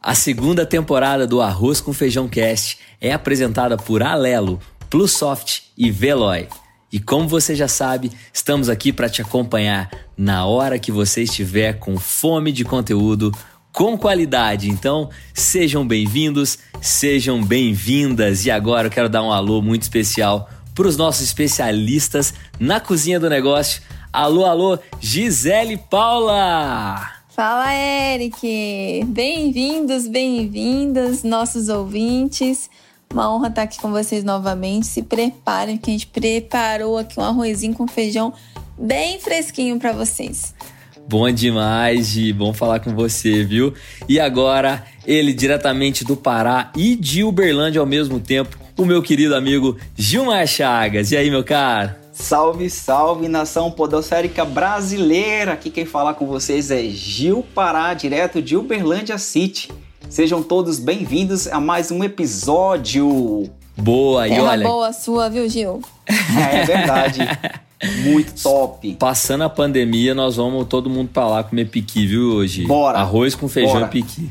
A segunda temporada do Arroz com Feijão Cast é apresentada por Alelo, Plusoft e Veloy. E como você já sabe, estamos aqui para te acompanhar na hora que você estiver com fome de conteúdo com qualidade. Então, sejam bem-vindos, sejam bem-vindas. E agora eu quero dar um alô muito especial para os nossos especialistas na cozinha do negócio. Alô, alô, Gisele Paula! Fala, Eric! Bem-vindos, bem-vindas, nossos ouvintes. Uma honra estar aqui com vocês novamente. Se preparem, que a gente preparou aqui um arrozinho com feijão bem fresquinho para vocês. Bom demais, Gi. Bom falar com você, viu? E agora, ele diretamente do Pará e de Uberlândia ao mesmo tempo, o meu querido amigo Gilmar Chagas. E aí, meu cara? Salve, salve, nação podocérica brasileira! Aqui quem fala com vocês é Gil Pará, direto de Uberlândia City. Sejam todos bem-vindos a mais um episódio. Boa, e olha. boa sua, viu, Gil? É verdade. Muito top. Passando a pandemia, nós vamos todo mundo pra lá comer piqui, viu, hoje? Bora. Arroz com feijão Bora. e piqui.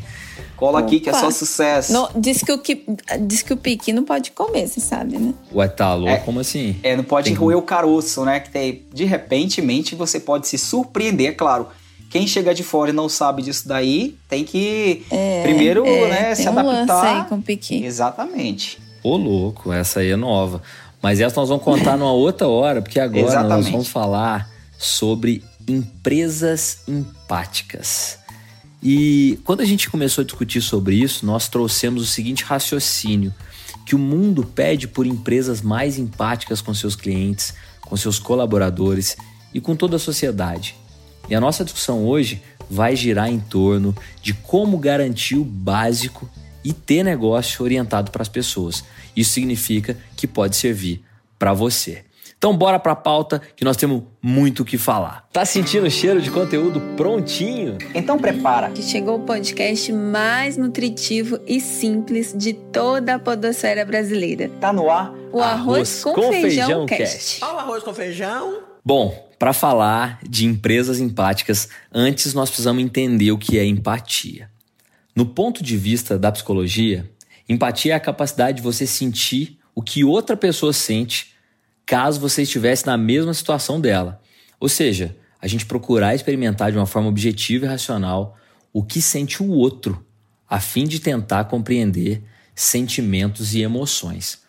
Cola aqui que é Opa. só sucesso. Não, diz, que o que, diz que o piqui não pode comer, você sabe, né? Ué, tá louco? É. Como assim? É, não pode Tem- roer o caroço, né? Que tem, de repentemente você pode se surpreender, é claro. Quem chega de fora e não sabe disso daí, tem que É, primeiro, é, né, tem se um lance adaptar. aí com o piqui. Exatamente. Ô, louco, essa aí é nova. Mas essa nós vamos contar numa outra hora, porque agora nós Exatamente. vamos falar sobre empresas empáticas. E quando a gente começou a discutir sobre isso, nós trouxemos o seguinte raciocínio: que o mundo pede por empresas mais empáticas com seus clientes, com seus colaboradores e com toda a sociedade. E a nossa discussão hoje vai girar em torno de como garantir o básico e ter negócio orientado para as pessoas. Isso significa que pode servir para você. Então bora para a pauta que nós temos muito o que falar. Tá sentindo o cheiro de conteúdo prontinho? Então prepara. Que chegou o podcast mais nutritivo e simples de toda a podosfera brasileira. Tá no ar. O Arroz, com, Feijão, Cast. Olha o Arroz com Feijão Bom, para falar de empresas empáticas, antes nós precisamos entender o que é empatia. No ponto de vista da psicologia, empatia é a capacidade de você sentir o que outra pessoa sente caso você estivesse na mesma situação dela. Ou seja, a gente procurar experimentar de uma forma objetiva e racional o que sente o outro, a fim de tentar compreender sentimentos e emoções.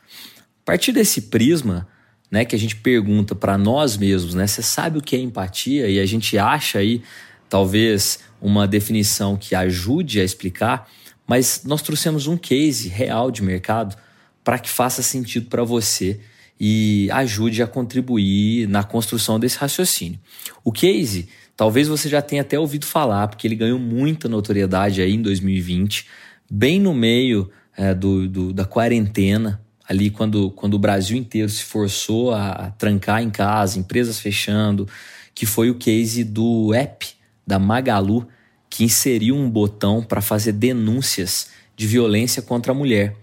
A partir desse prisma, né, que a gente pergunta para nós mesmos, né, você sabe o que é empatia? E a gente acha aí talvez uma definição que ajude a explicar, mas nós trouxemos um case real de mercado para que faça sentido para você e ajude a contribuir na construção desse raciocínio. O case, talvez você já tenha até ouvido falar, porque ele ganhou muita notoriedade aí em 2020, bem no meio é, do, do- da quarentena, ali quando, quando o Brasil inteiro se forçou a, a trancar em casa, empresas fechando, que foi o case do app da Magalu, que inseriu um botão para fazer denúncias de violência contra a mulher.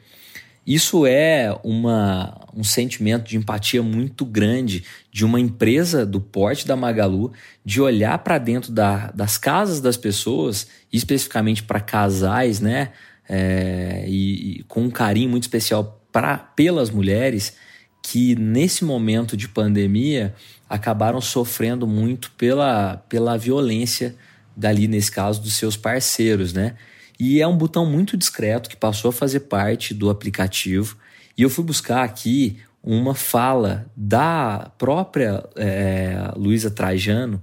Isso é uma, um sentimento de empatia muito grande de uma empresa do porte da Magalu de olhar para dentro da- das casas das pessoas, especificamente para casais, né? É, e, e com um carinho muito especial pra, pelas mulheres que nesse momento de pandemia acabaram sofrendo muito pela, pela violência dali, nesse caso, dos seus parceiros, né? E é um botão muito discreto que passou a fazer parte do aplicativo. E eu fui buscar aqui uma fala da própria é, Luísa Trajano,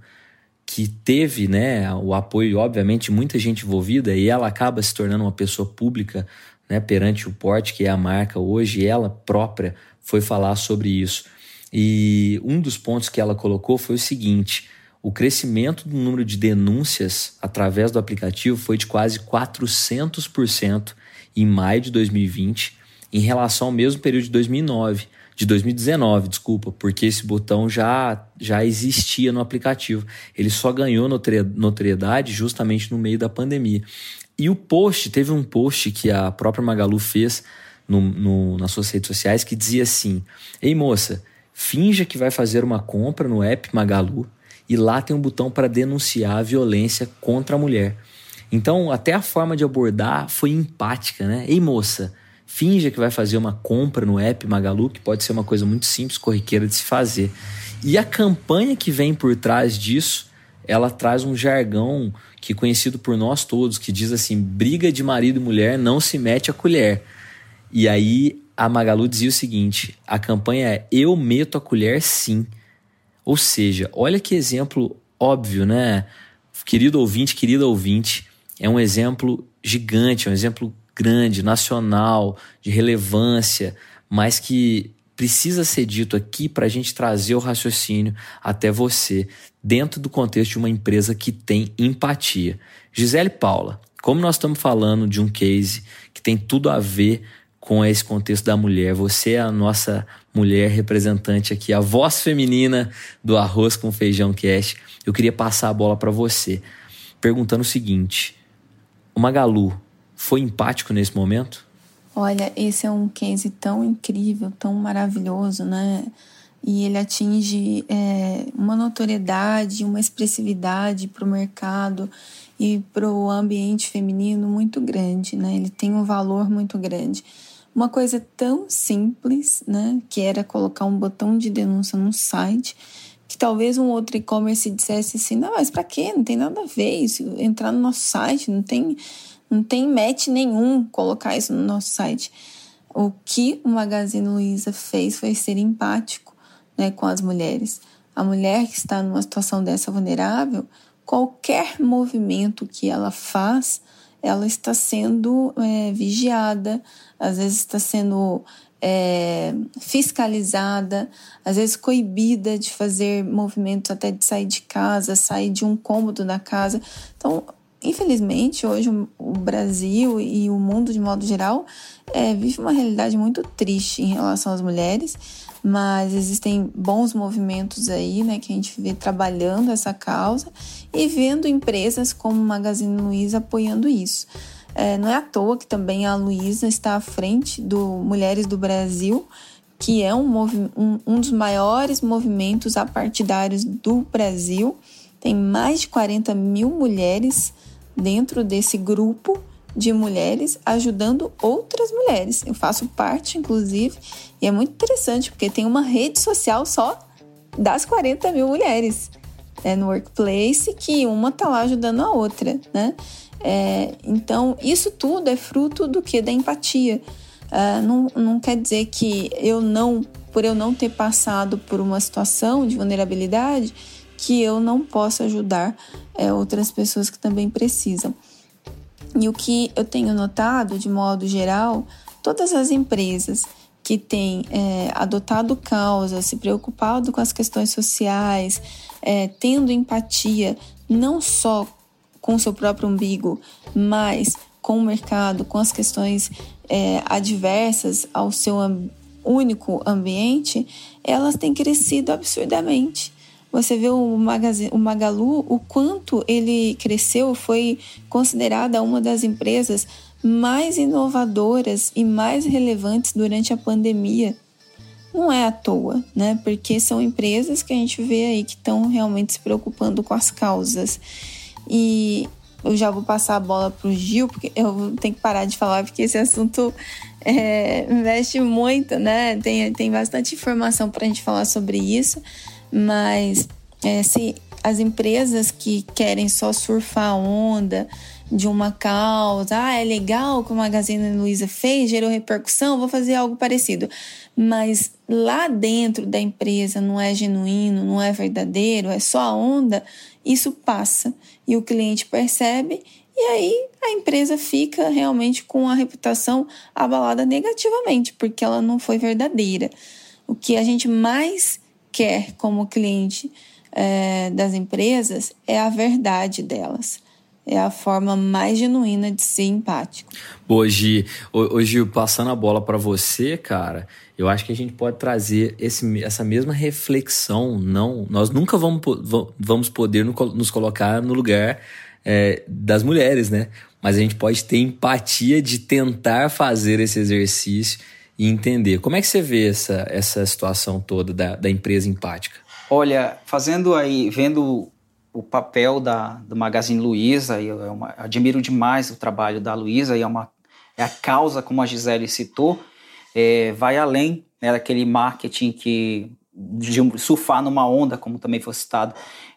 que teve né, o apoio, obviamente, de muita gente envolvida, e ela acaba se tornando uma pessoa pública né, perante o porte, que é a marca hoje, ela própria foi falar sobre isso. E um dos pontos que ela colocou foi o seguinte: o crescimento do número de denúncias através do aplicativo foi de quase 400% em maio de 2020 em relação ao mesmo período de 2009, de 2019, desculpa, porque esse botão já, já existia no aplicativo. Ele só ganhou notoriedade justamente no meio da pandemia. E o post, teve um post que a própria Magalu fez no, no, nas suas redes sociais que dizia assim: Ei moça, finja que vai fazer uma compra no app Magalu e lá tem um botão para denunciar a violência contra a mulher. Então, até a forma de abordar foi empática, né? Ei moça, finja que vai fazer uma compra no app Magalu, que pode ser uma coisa muito simples, corriqueira de se fazer. E a campanha que vem por trás disso, ela traz um jargão que é conhecido por nós todos, que diz assim: briga de marido e mulher não se mete a colher. E aí a Magalu dizia o seguinte: a campanha é Eu meto a colher sim. Ou seja, olha que exemplo óbvio, né? Querido ouvinte, querida ouvinte, é um exemplo gigante, é um exemplo grande, nacional, de relevância, mas que precisa ser dito aqui para a gente trazer o raciocínio até você, dentro do contexto de uma empresa que tem empatia. Gisele Paula, como nós estamos falando de um case que tem tudo a ver com esse contexto da mulher. Você é a nossa mulher representante aqui, a voz feminina do Arroz com Feijão Cast. Eu queria passar a bola para você, perguntando o seguinte: o Magalu foi empático nesse momento? Olha, esse é um case tão incrível, tão maravilhoso, né? E ele atinge é, uma notoriedade, uma expressividade para o mercado e para o ambiente feminino muito grande, né? Ele tem um valor muito grande. Uma coisa tão simples, né, que era colocar um botão de denúncia num site, que talvez um outro e-commerce dissesse assim: "Não, mas para quê? Não tem nada a ver isso, entrar no nosso site, não tem não tem match nenhum colocar isso no nosso site". O que o Magazine Luiza fez foi ser empático, né, com as mulheres. A mulher que está numa situação dessa vulnerável, qualquer movimento que ela faz, ela está sendo é, vigiada, às vezes está sendo é, fiscalizada, às vezes coibida de fazer movimentos até de sair de casa, sair de um cômodo da casa. Então, infelizmente, hoje o Brasil e o mundo de modo geral é, vive uma realidade muito triste em relação às mulheres, mas existem bons movimentos aí, né, que a gente vê trabalhando essa causa e vendo empresas como Magazine Luiza apoiando isso. É, não é à toa que também a Luísa está à frente do Mulheres do Brasil, que é um, um, um dos maiores movimentos apartidários do Brasil. Tem mais de 40 mil mulheres dentro desse grupo de mulheres ajudando outras mulheres. Eu faço parte, inclusive, e é muito interessante porque tem uma rede social só das 40 mil mulheres né, no workplace que uma tá lá ajudando a outra, né? É, então, isso tudo é fruto do que? Da empatia. Uh, não, não quer dizer que eu não, por eu não ter passado por uma situação de vulnerabilidade, que eu não possa ajudar é, outras pessoas que também precisam. E o que eu tenho notado, de modo geral, todas as empresas que têm é, adotado causa, se preocupado com as questões sociais, é, tendo empatia, não só com o seu próprio umbigo, mas com o mercado, com as questões é, adversas ao seu único ambiente, elas têm crescido absurdamente. Você vê o, o Magalu, o quanto ele cresceu, foi considerada uma das empresas mais inovadoras e mais relevantes durante a pandemia. Não é à toa, né? Porque são empresas que a gente vê aí que estão realmente se preocupando com as causas. E eu já vou passar a bola para o Gil, porque eu tenho que parar de falar, porque esse assunto é, mexe muito, né? Tem, tem bastante informação para a gente falar sobre isso, mas é, se as empresas que querem só surfar a onda de uma causa, ah, é legal que o Magazine Luiza fez, gerou repercussão, vou fazer algo parecido. Mas lá dentro da empresa não é genuíno, não é verdadeiro, é só a onda, isso passa e o cliente percebe e aí a empresa fica realmente com a reputação abalada negativamente, porque ela não foi verdadeira. O que a gente mais quer como cliente é, das empresas é a verdade delas. é a forma mais genuína de ser empático. Hoje, hoje passando a bola para você, cara, eu acho que a gente pode trazer esse, essa mesma reflexão. Não, nós nunca vamos, vamos poder nos colocar no lugar é, das mulheres, né? Mas a gente pode ter empatia de tentar fazer esse exercício e entender. Como é que você vê essa, essa situação toda da, da empresa empática? Olha, fazendo aí, vendo o papel da, do Magazine Luiza, eu, eu, admiro demais o trabalho da Luiza, e é, uma, é a causa, como a Gisele citou, é, vai além né, daquele marketing que de surfar numa onda, como também foi citado,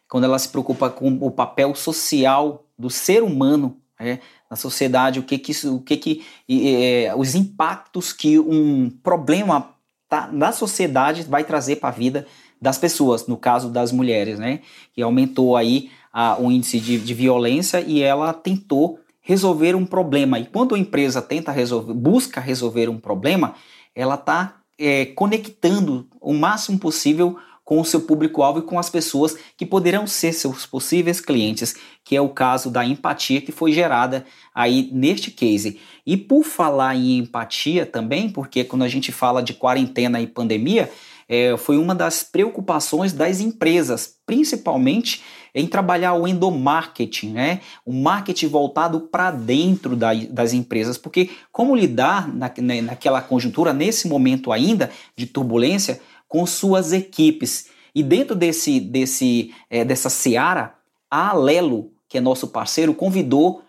quando ela se preocupa com o papel social do ser humano é, na sociedade, o que que, o que, que é, os impactos que um problema tá, na sociedade vai trazer para a vida das pessoas, no caso das mulheres, né? Que aumentou aí a, o índice de, de violência e ela tentou resolver um problema. E quando a empresa tenta resolver, busca resolver um problema, ela está é, conectando o máximo possível com o seu público-alvo e com as pessoas que poderão ser seus possíveis clientes, que é o caso da empatia que foi gerada aí neste case. E por falar em empatia também, porque quando a gente fala de quarentena e pandemia, é, foi uma das preocupações das empresas, principalmente em trabalhar o endomarketing, né? o marketing voltado para dentro da, das empresas, porque como lidar na, né, naquela conjuntura, nesse momento ainda de turbulência, com suas equipes. E dentro desse, desse, é, dessa seara, a Alelo, que é nosso parceiro, convidou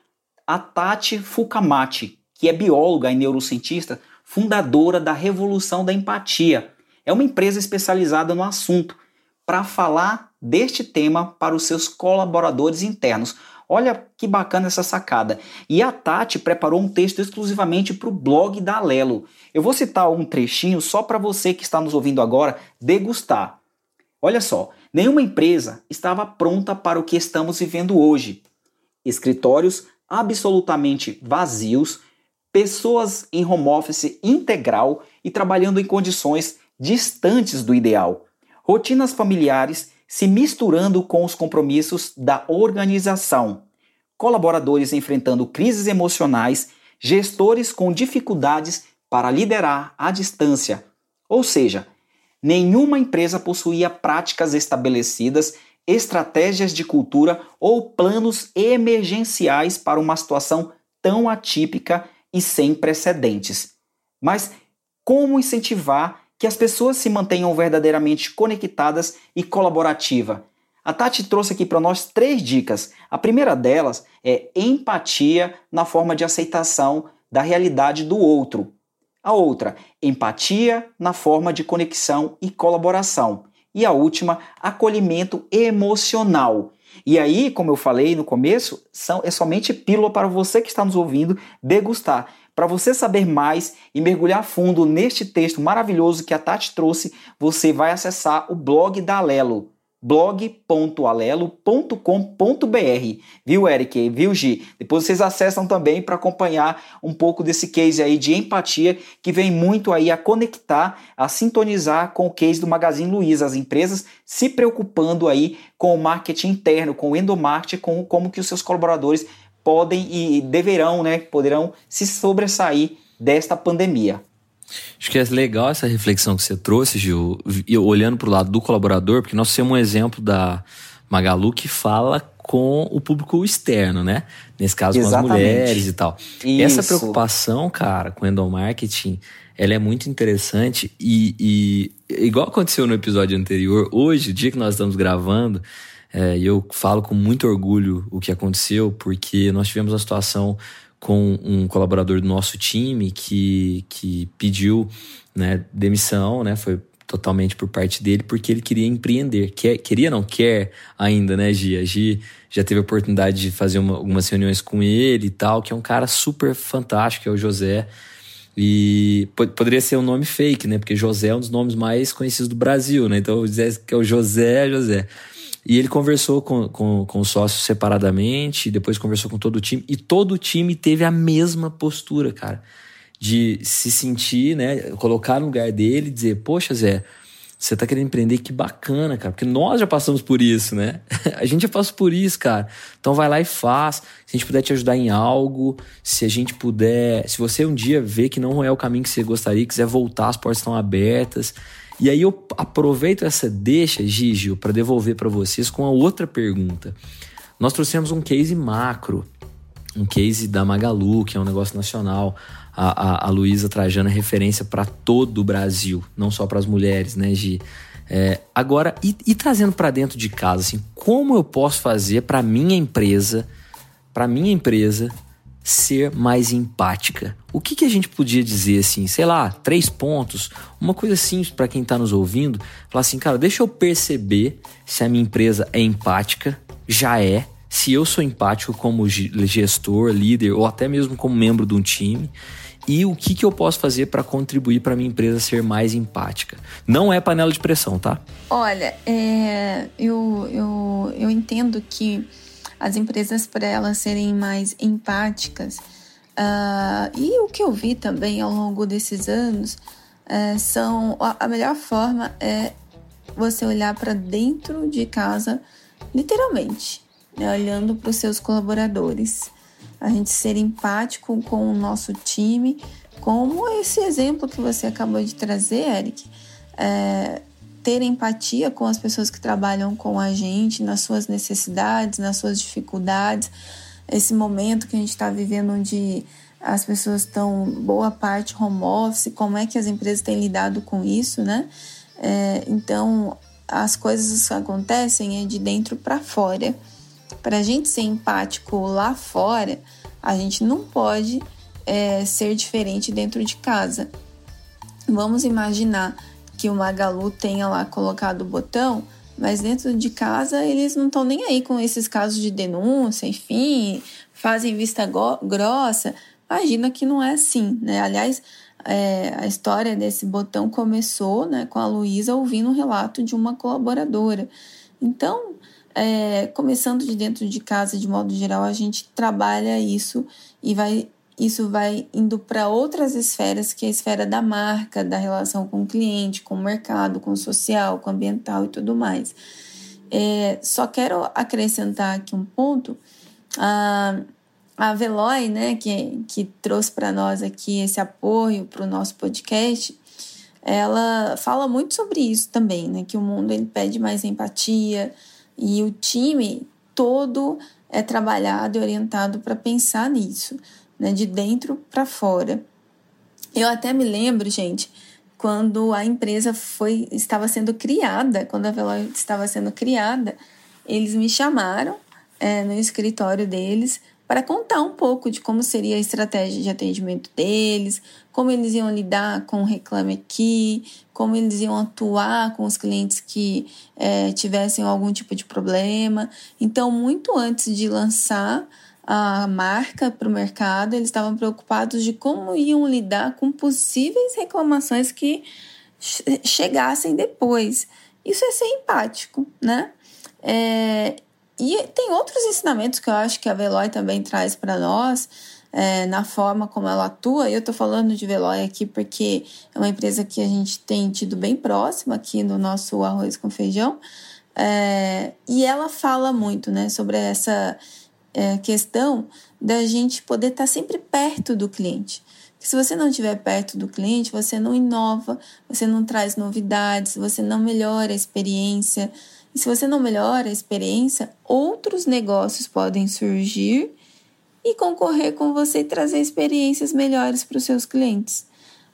a Tati Fukamati, que é bióloga e neurocientista, fundadora da Revolução da Empatia é uma empresa especializada no assunto para falar deste tema para os seus colaboradores internos. Olha que bacana essa sacada. E a Tati preparou um texto exclusivamente para o blog da Alelo. Eu vou citar um trechinho só para você que está nos ouvindo agora degustar. Olha só, nenhuma empresa estava pronta para o que estamos vivendo hoje. Escritórios absolutamente vazios, pessoas em home office integral e trabalhando em condições distantes do ideal, rotinas familiares se misturando com os compromissos da organização, colaboradores enfrentando crises emocionais, gestores com dificuldades para liderar à distância. Ou seja, nenhuma empresa possuía práticas estabelecidas, estratégias de cultura ou planos emergenciais para uma situação tão atípica e sem precedentes. Mas como incentivar que as pessoas se mantenham verdadeiramente conectadas e colaborativa. A Tati trouxe aqui para nós três dicas. A primeira delas é empatia na forma de aceitação da realidade do outro. A outra, empatia na forma de conexão e colaboração. E a última, acolhimento emocional. E aí, como eu falei no começo, são, é somente pílula para você que está nos ouvindo degustar. Para você saber mais e mergulhar fundo neste texto maravilhoso que a Tati trouxe, você vai acessar o blog da Alelo, blog.alelo.com.br. Viu, Eric? Viu, Gi? Depois vocês acessam também para acompanhar um pouco desse case aí de empatia que vem muito aí a conectar, a sintonizar com o case do Magazine Luiza, as empresas se preocupando aí com o marketing interno, com o endomarketing, com como que os seus colaboradores podem e deverão, né, poderão se sobressair desta pandemia. Acho que é legal essa reflexão que você trouxe, Gil, olhando para o lado do colaborador, porque nós temos um exemplo da Magalu que fala com o público externo, né? Nesse caso, Exatamente. com as mulheres e tal. Isso. Essa preocupação, cara, com o endomarketing, ela é muito interessante e, e igual aconteceu no episódio anterior, hoje, o dia que nós estamos gravando, é, eu falo com muito orgulho o que aconteceu, porque nós tivemos uma situação com um colaborador do nosso time que, que pediu né, demissão, né? Foi totalmente por parte dele, porque ele queria empreender. Quer, queria, não quer ainda, né, Gia? A Gi já teve a oportunidade de fazer uma, algumas reuniões com ele e tal, que é um cara super fantástico, é o José. E poderia ser um nome fake, né? Porque José é um dos nomes mais conhecidos do Brasil, né? Então, dizer que é o José, José. E ele conversou com, com, com os sócios separadamente, depois conversou com todo o time, e todo o time teve a mesma postura, cara. De se sentir, né? Colocar no lugar dele e dizer, poxa, Zé, Você tá querendo empreender, que bacana, cara. Porque nós já passamos por isso, né? a gente já passou por isso, cara. Então vai lá e faz. Se a gente puder te ajudar em algo, se a gente puder. Se você um dia vê que não é o caminho que você gostaria, quiser voltar, as portas estão abertas. E aí eu aproveito essa deixa, Gigio, para devolver para vocês com a outra pergunta. Nós trouxemos um case macro, um case da Magalu, que é um negócio nacional a, a, a Luísa Trajano é referência para todo o Brasil, não só para as mulheres, né, Gi? É, agora, e, e trazendo para dentro de casa, assim, como eu posso fazer para minha empresa, para minha empresa ser mais empática? O que, que a gente podia dizer assim, sei lá, três pontos, uma coisa simples para quem está nos ouvindo, falar assim, cara, deixa eu perceber se a minha empresa é empática, já é, se eu sou empático como gestor, líder ou até mesmo como membro de um time e o que, que eu posso fazer para contribuir para minha empresa ser mais empática. Não é panela de pressão, tá? Olha, é, eu, eu, eu entendo que as empresas, para elas serem mais empáticas, uh, e o que eu vi também ao longo desses anos, uh, são a melhor forma é você olhar para dentro de casa, literalmente, né, olhando para os seus colaboradores a gente ser empático com o nosso time, como esse exemplo que você acabou de trazer, Eric. É, ter empatia com as pessoas que trabalham com a gente, nas suas necessidades, nas suas dificuldades. Esse momento que a gente está vivendo, onde as pessoas estão boa parte home office, como é que as empresas têm lidado com isso, né? É, então, as coisas acontecem é de dentro para fora. Para a gente ser empático lá fora, a gente não pode é, ser diferente dentro de casa. Vamos imaginar que o Magalu tenha lá colocado o botão, mas dentro de casa eles não estão nem aí com esses casos de denúncia, enfim, fazem vista grossa. Imagina que não é assim, né? Aliás, é, a história desse botão começou né, com a Luísa ouvindo o relato de uma colaboradora. Então, é, começando de dentro de casa, de modo geral, a gente trabalha isso e vai isso vai indo para outras esferas, que é a esfera da marca, da relação com o cliente, com o mercado, com o social, com o ambiental e tudo mais. É, só quero acrescentar aqui um ponto. A, a Veloy, né, que, que trouxe para nós aqui esse apoio para o nosso podcast, ela fala muito sobre isso também, né, que o mundo ele pede mais empatia, e o time todo é trabalhado e orientado para pensar nisso, né, de dentro para fora. Eu até me lembro, gente, quando a empresa foi estava sendo criada, quando a Veloy estava sendo criada, eles me chamaram é, no escritório deles para contar um pouco de como seria a estratégia de atendimento deles, como eles iam lidar com o Reclame Aqui, como eles iam atuar com os clientes que é, tivessem algum tipo de problema. Então, muito antes de lançar a marca para o mercado, eles estavam preocupados de como iam lidar com possíveis reclamações que chegassem depois. Isso é ser empático, né? É, e tem outros ensinamentos que eu acho que a Veloy também traz para nós, é, na forma como ela atua. Eu estou falando de Veloy aqui porque é uma empresa que a gente tem tido bem próxima aqui no nosso arroz com feijão. É, e ela fala muito né, sobre essa é, questão da gente poder estar tá sempre perto do cliente. se você não estiver perto do cliente, você não inova, você não traz novidades, você não melhora a experiência. E se você não melhora a experiência, outros negócios podem surgir e concorrer com você e trazer experiências melhores para os seus clientes.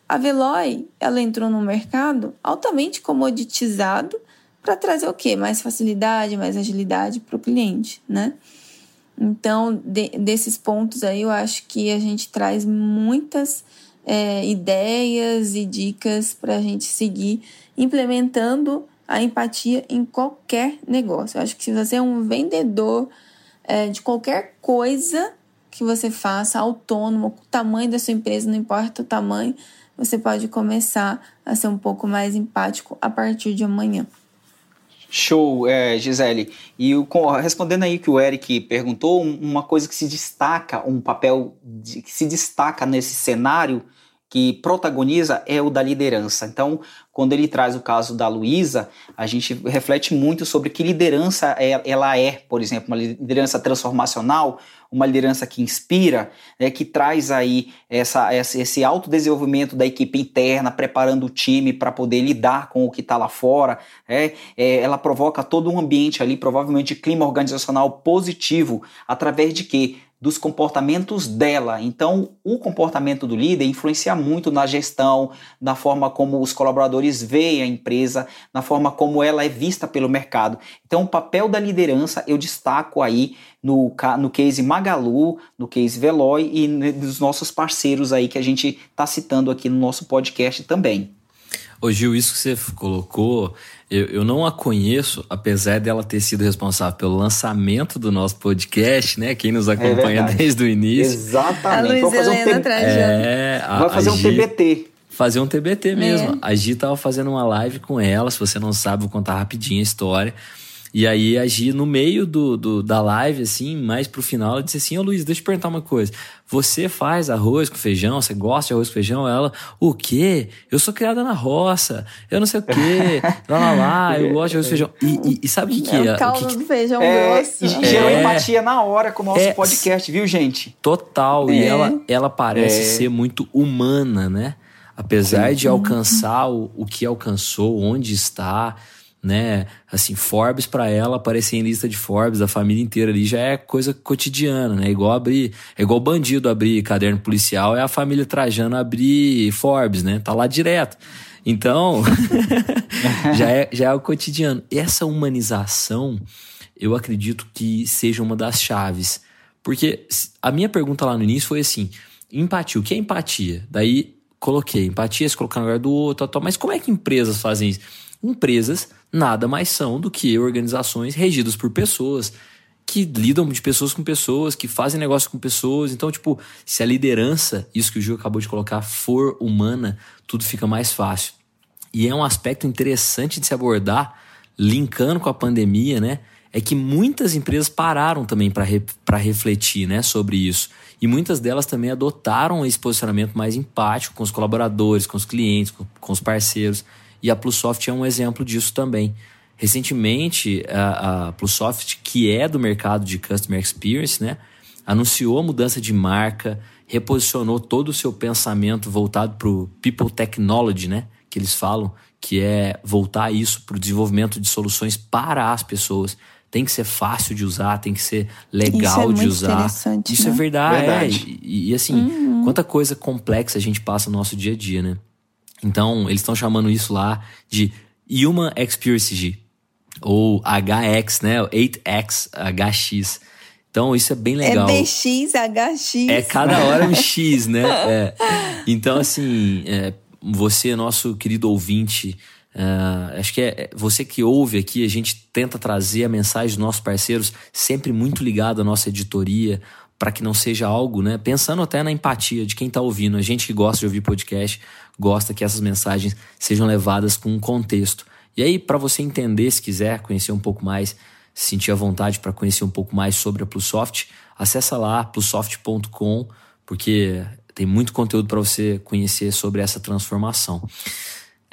A Veloy, ela entrou no mercado altamente comoditizado para trazer o quê? Mais facilidade, mais agilidade para o cliente, né? Então, de, desses pontos aí, eu acho que a gente traz muitas é, ideias e dicas para a gente seguir implementando a empatia em qualquer negócio. Eu acho que se você é um vendedor é, de qualquer coisa que você faça, autônomo, o tamanho da sua empresa, não importa o tamanho, você pode começar a ser um pouco mais empático a partir de amanhã. Show, é, Gisele. E o, respondendo aí que o Eric perguntou, uma coisa que se destaca, um papel de, que se destaca nesse cenário que protagoniza é o da liderança. Então, quando ele traz o caso da Luísa, a gente reflete muito sobre que liderança é, ela é, por exemplo, uma liderança transformacional, uma liderança que inspira, né, que traz aí essa, esse autodesenvolvimento da equipe interna, preparando o time para poder lidar com o que está lá fora. Né, é, ela provoca todo um ambiente ali, provavelmente clima organizacional positivo, através de quê? Dos comportamentos dela. Então, o comportamento do líder influencia muito na gestão, na forma como os colaboradores veem a empresa, na forma como ela é vista pelo mercado. Então, o papel da liderança eu destaco aí no, no case Magalu, no case Veloy e nos nossos parceiros aí que a gente está citando aqui no nosso podcast também. Ô Gil, isso que você colocou, eu, eu não a conheço, apesar dela ter sido responsável pelo lançamento do nosso podcast, né? Quem nos acompanha é desde o início. Exatamente. A Luiz Helena um é, Vai fazer um TBT. Fazer um TBT mesmo. É. A Gi tava fazendo uma live com ela, se você não sabe, vou contar rapidinho a história. E aí a Gi, no meio do, do, da live, assim, mais pro final, ela disse assim: Ô oh, Luiz, deixa eu perguntar uma coisa. Você faz arroz com feijão? Você gosta de arroz com feijão? Ela, o quê? Eu sou criada na roça, eu não sei o quê, lá lá lá, eu gosto de arroz com feijão. E, e, e sabe o que, que é? O caldo o que, do feijão é, grosso. E gerou é, empatia na hora com o nosso é, podcast, viu, gente? Total. E é. ela, ela parece é. ser muito humana, né? Apesar Sim. de alcançar o, o que alcançou, onde está né? Assim, Forbes para ela aparecer em lista de Forbes da família inteira ali já é coisa cotidiana, né? Igual abrir, é igual bandido abrir caderno policial, é a família Trajano abrir Forbes, né? Tá lá direto. Então, já, é, já é o cotidiano. Essa humanização, eu acredito que seja uma das chaves. Porque a minha pergunta lá no início foi assim: empatia, o que é empatia? Daí coloquei empatia, se colocar no lugar do outro, mas como é que empresas fazem isso? Empresas nada mais são do que organizações regidas por pessoas que lidam de pessoas com pessoas, que fazem negócio com pessoas. Então, tipo, se a liderança, isso que o Gil acabou de colocar, for humana, tudo fica mais fácil. E é um aspecto interessante de se abordar, linkando com a pandemia, né? É que muitas empresas pararam também para re, refletir né, sobre isso. E muitas delas também adotaram esse posicionamento mais empático com os colaboradores, com os clientes, com, com os parceiros. E a Plusoft é um exemplo disso também. Recentemente, a, a Plusoft, que é do mercado de Customer Experience, né, anunciou a mudança de marca, reposicionou todo o seu pensamento voltado para o People Technology, né, que eles falam, que é voltar isso para o desenvolvimento de soluções para as pessoas. Tem que ser fácil de usar, tem que ser legal é de usar. Isso é né? é verdade. verdade. É. E, e, assim, uhum. quanta coisa complexa a gente passa no nosso dia a dia, né? Então, eles estão chamando isso lá de Human Experience ou HX, né? 8X, HX. Então, isso é bem legal. É BX, HX. É cada hora um X, né? É. Então, assim, é, você, nosso querido ouvinte, uh, acho que é, é você que ouve aqui, a gente tenta trazer a mensagem dos nossos parceiros sempre muito ligado à nossa editoria, para que não seja algo, né? Pensando até na empatia de quem está ouvindo, a gente que gosta de ouvir podcast, gosta que essas mensagens sejam levadas com um contexto. E aí, para você entender, se quiser conhecer um pouco mais, sentir a vontade para conhecer um pouco mais sobre a Plusoft, acessa lá plusoft.com, porque tem muito conteúdo para você conhecer sobre essa transformação.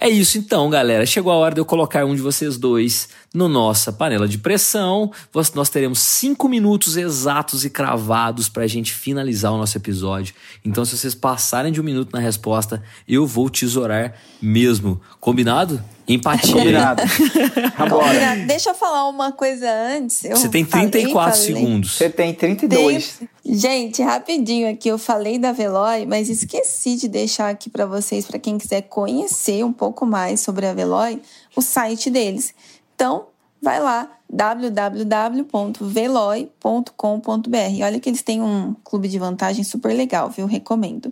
É isso então, galera. Chegou a hora de eu colocar um de vocês dois no nossa panela de pressão. Nós teremos cinco minutos exatos e cravados para a gente finalizar o nosso episódio. Então, se vocês passarem de um minuto na resposta, eu vou tesourar mesmo. Combinado? Empatia. Combinado. Combinado. Deixa eu falar uma coisa antes. Eu Você tem 34 falei, segundos. Você tem 32. Gente, rapidinho aqui, eu falei da Veloy, mas esqueci de deixar aqui para vocês, para quem quiser conhecer um pouco mais sobre a Veloy, o site deles. Então, vai lá, www.veloy.com.br. Olha que eles têm um clube de vantagem super legal, viu? Recomendo.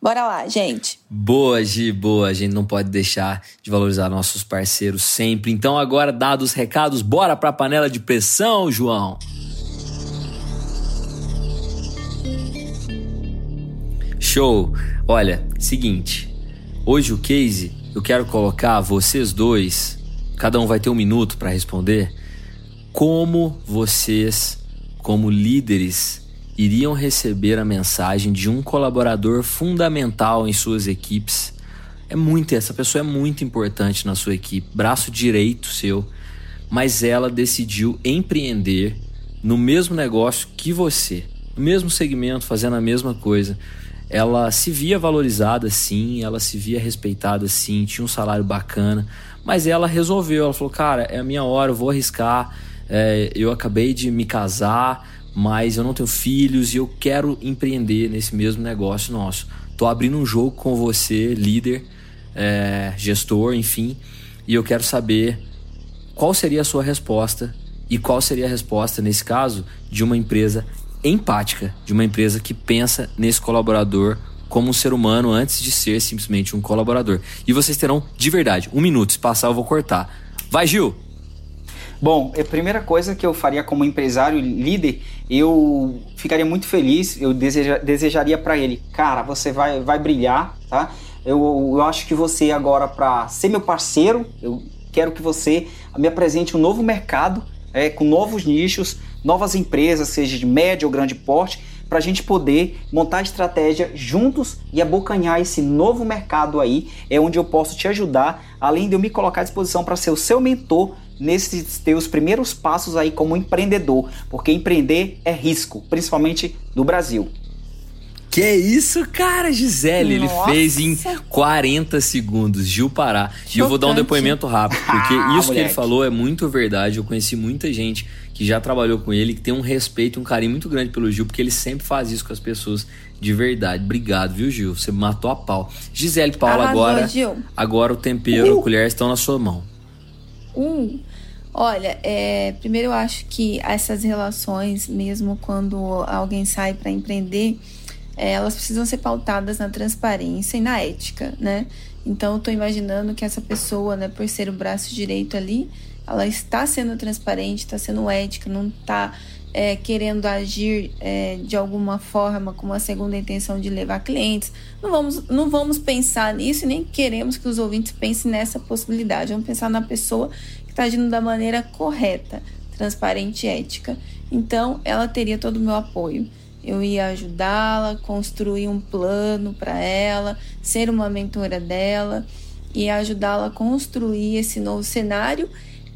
Bora lá, gente. Boa, Gi, boa. A gente não pode deixar de valorizar nossos parceiros sempre. Então, agora, dados os recados, bora para a panela de pressão, João. Show. Olha, seguinte. Hoje o case, eu quero colocar vocês dois, cada um vai ter um minuto para responder, como vocês, como líderes, iriam receber a mensagem de um colaborador fundamental em suas equipes. É muito, essa pessoa é muito importante na sua equipe, braço direito seu, mas ela decidiu empreender no mesmo negócio que você, no mesmo segmento, fazendo a mesma coisa. Ela se via valorizada sim, ela se via respeitada sim, tinha um salário bacana, mas ela resolveu, ela falou: Cara, é a minha hora, eu vou arriscar. É, eu acabei de me casar, mas eu não tenho filhos e eu quero empreender nesse mesmo negócio nosso. Tô abrindo um jogo com você, líder, é, gestor, enfim, e eu quero saber qual seria a sua resposta e qual seria a resposta, nesse caso, de uma empresa empática, de uma empresa que pensa nesse colaborador como um ser humano antes de ser simplesmente um colaborador. E vocês terão, de verdade, um minuto. Se passar, eu vou cortar. Vai, Gil! Bom, a primeira coisa que eu faria como empresário líder, eu ficaria muito feliz, eu deseja, desejaria para ele, cara, você vai, vai brilhar, tá? Eu, eu acho que você agora, para ser meu parceiro, eu quero que você me apresente um novo mercado, é, com novos nichos, novas empresas, seja de médio ou grande porte, para a gente poder montar estratégia juntos e abocanhar esse novo mercado aí, é onde eu posso te ajudar, além de eu me colocar à disposição para ser o seu mentor nesses teus primeiros passos aí como empreendedor, porque empreender é risco, principalmente no Brasil. Que isso, cara, Gisele, Nossa. ele fez em 40 segundos, Gil Pará. E eu vou dar um depoimento rápido, porque ah, isso moleque. que ele falou é muito verdade. Eu conheci muita gente que já trabalhou com ele, que tem um respeito, um carinho muito grande pelo Gil, porque ele sempre faz isso com as pessoas de verdade. Obrigado, viu, Gil? Você matou a pau. Gisele Paula, Arrasou, agora, Gil. agora o tempero, uh. a colher estão na sua mão. Um. Olha, é, primeiro eu acho que essas relações, mesmo quando alguém sai para empreender, é, elas precisam ser pautadas na transparência e na ética, né? Então, eu estou imaginando que essa pessoa, né, por ser o braço direito ali, ela está sendo transparente, está sendo ética, não está é, querendo agir é, de alguma forma com uma segunda intenção de levar clientes. Não vamos, não vamos pensar nisso nem queremos que os ouvintes pensem nessa possibilidade. Vamos pensar na pessoa está agindo da maneira correta, transparente e ética. Então, ela teria todo o meu apoio. Eu ia ajudá-la, construir um plano para ela, ser uma mentora dela e ajudá-la a construir esse novo cenário.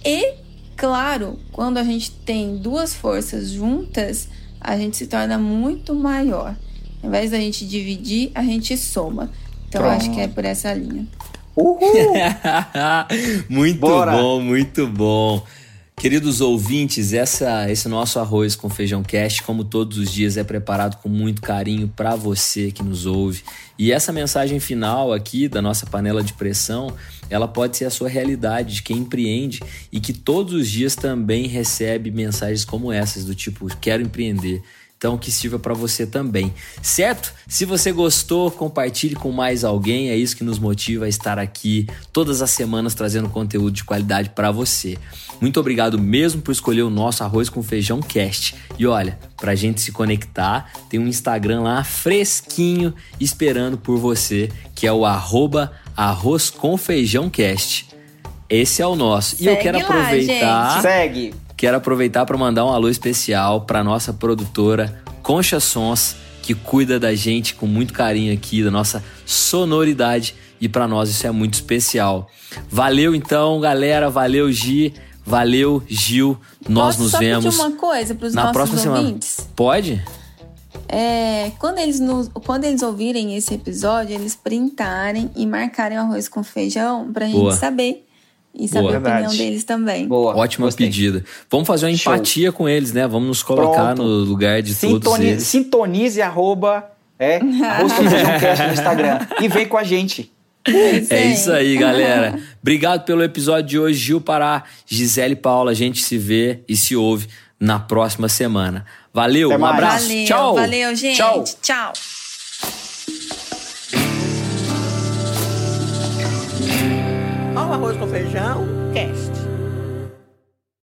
E, claro, quando a gente tem duas forças juntas, a gente se torna muito maior. Ao invés da gente dividir, a gente soma. Então, Pronto. acho que é por essa linha. Uhul! muito Bora. bom, muito bom. Queridos ouvintes, essa, esse nosso arroz com feijão cast, como todos os dias, é preparado com muito carinho para você que nos ouve. E essa mensagem final aqui da nossa panela de pressão, ela pode ser a sua realidade de quem empreende e que todos os dias também recebe mensagens como essas do tipo quero empreender então que sirva para você também, certo? Se você gostou, compartilhe com mais alguém, é isso que nos motiva a estar aqui todas as semanas trazendo conteúdo de qualidade para você. Muito obrigado mesmo por escolher o nosso arroz com feijão cast. E olha, pra gente se conectar, tem um Instagram lá fresquinho esperando por você, que é o arroba arroz com feijão cast. Esse é o nosso. Segue e eu quero aproveitar. Lá, Segue. Quero aproveitar para mandar um alô especial para nossa produtora Concha Sons, que cuida da gente com muito carinho aqui, da nossa sonoridade, e para nós isso é muito especial. Valeu então, galera, valeu Gi, valeu Gil. Nós Posso nos só vemos pedir uma coisa para os nossos próxima ouvintes? Semana. Pode? É, quando, eles nos, quando eles ouvirem esse episódio, eles printarem e marcarem o arroz com feijão pra Boa. gente saber e saber Boa. a opinião Verdade. deles também. Boa. Ótima Gostei. pedida. Vamos fazer uma Show. empatia com eles, né? Vamos nos colocar Pronto. no lugar de Sintoni todos eles. Sintonize arroba, é, arroba no Instagram e vem com a gente. É isso aí, galera. Obrigado pelo episódio de hoje, Gil Pará, Gisele Paula. A gente se vê e se ouve na próxima semana. Valeu, Até um mais. abraço. Valeu, Tchau. Valeu, gente. Tchau. Tchau. Arroz com feijão, cast.